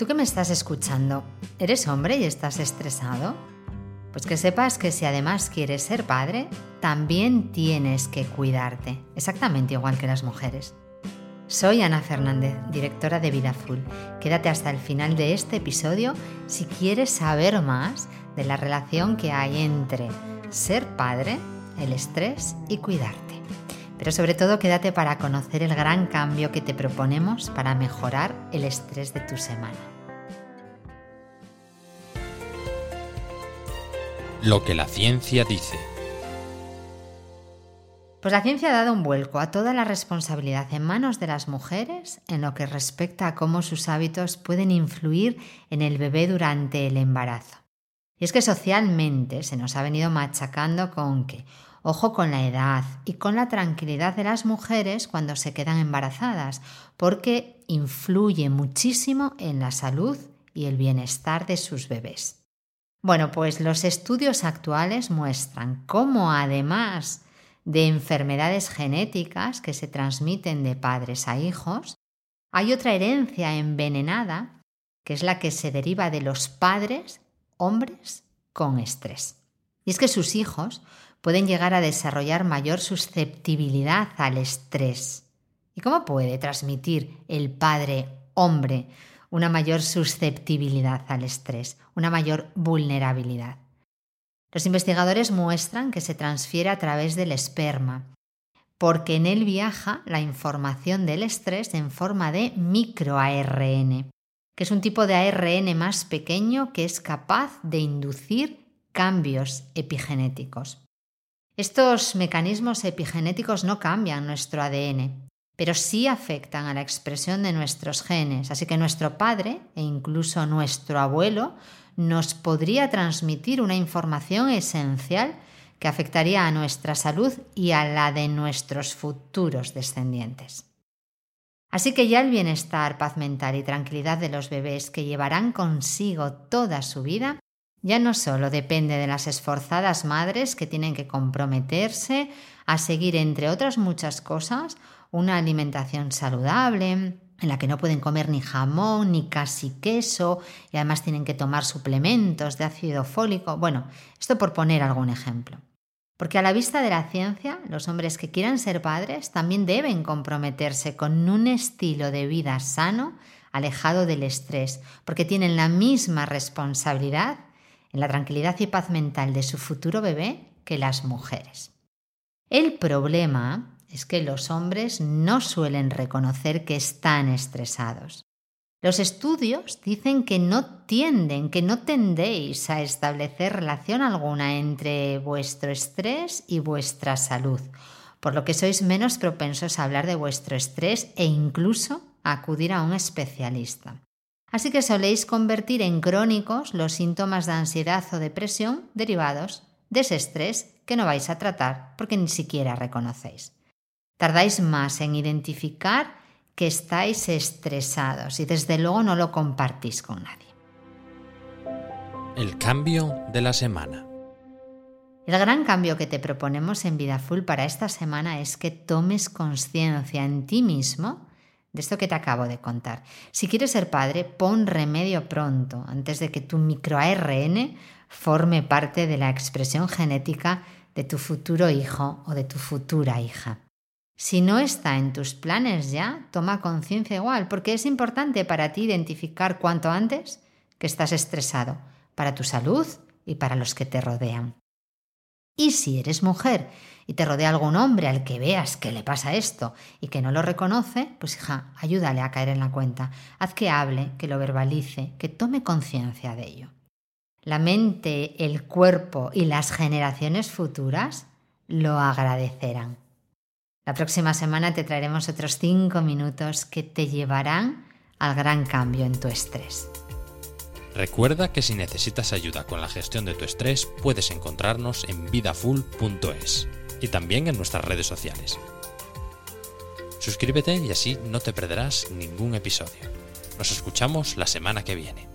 Tú que me estás escuchando, ¿eres hombre y estás estresado? Pues que sepas que si además quieres ser padre, también tienes que cuidarte, exactamente igual que las mujeres. Soy Ana Fernández, directora de Vida Full. Quédate hasta el final de este episodio si quieres saber más de la relación que hay entre ser padre, el estrés y cuidarte. Pero sobre todo quédate para conocer el gran cambio que te proponemos para mejorar el estrés de tu semana. Lo que la ciencia dice. Pues la ciencia ha dado un vuelco a toda la responsabilidad en manos de las mujeres en lo que respecta a cómo sus hábitos pueden influir en el bebé durante el embarazo. Y es que socialmente se nos ha venido machacando con que Ojo con la edad y con la tranquilidad de las mujeres cuando se quedan embarazadas, porque influye muchísimo en la salud y el bienestar de sus bebés. Bueno, pues los estudios actuales muestran cómo además de enfermedades genéticas que se transmiten de padres a hijos, hay otra herencia envenenada, que es la que se deriva de los padres, hombres, con estrés. Y es que sus hijos pueden llegar a desarrollar mayor susceptibilidad al estrés. ¿Y cómo puede transmitir el padre hombre una mayor susceptibilidad al estrés, una mayor vulnerabilidad? Los investigadores muestran que se transfiere a través del esperma, porque en él viaja la información del estrés en forma de microARN, que es un tipo de ARN más pequeño que es capaz de inducir cambios epigenéticos. Estos mecanismos epigenéticos no cambian nuestro ADN, pero sí afectan a la expresión de nuestros genes, así que nuestro padre e incluso nuestro abuelo nos podría transmitir una información esencial que afectaría a nuestra salud y a la de nuestros futuros descendientes. Así que ya el bienestar, paz mental y tranquilidad de los bebés que llevarán consigo toda su vida ya no solo depende de las esforzadas madres que tienen que comprometerse a seguir, entre otras muchas cosas, una alimentación saludable, en la que no pueden comer ni jamón ni casi queso y además tienen que tomar suplementos de ácido fólico. Bueno, esto por poner algún ejemplo. Porque a la vista de la ciencia, los hombres que quieran ser padres también deben comprometerse con un estilo de vida sano, alejado del estrés, porque tienen la misma responsabilidad en la tranquilidad y paz mental de su futuro bebé que las mujeres. El problema es que los hombres no suelen reconocer que están estresados. Los estudios dicen que no tienden, que no tendéis a establecer relación alguna entre vuestro estrés y vuestra salud, por lo que sois menos propensos a hablar de vuestro estrés e incluso a acudir a un especialista. Así que soléis convertir en crónicos los síntomas de ansiedad o depresión derivados de ese estrés que no vais a tratar porque ni siquiera reconocéis. Tardáis más en identificar que estáis estresados y desde luego no lo compartís con nadie. El cambio de la semana. El gran cambio que te proponemos en Vida Full para esta semana es que tomes conciencia en ti mismo de esto que te acabo de contar. Si quieres ser padre, pon remedio pronto, antes de que tu microARN forme parte de la expresión genética de tu futuro hijo o de tu futura hija. Si no está en tus planes ya, toma conciencia igual, porque es importante para ti identificar cuanto antes que estás estresado, para tu salud y para los que te rodean. Y si eres mujer y te rodea algún hombre al que veas que le pasa esto y que no lo reconoce, pues hija, ayúdale a caer en la cuenta. Haz que hable, que lo verbalice, que tome conciencia de ello. La mente, el cuerpo y las generaciones futuras lo agradecerán. La próxima semana te traeremos otros cinco minutos que te llevarán al gran cambio en tu estrés. Recuerda que si necesitas ayuda con la gestión de tu estrés, puedes encontrarnos en vidafull.es y también en nuestras redes sociales. Suscríbete y así no te perderás ningún episodio. Nos escuchamos la semana que viene.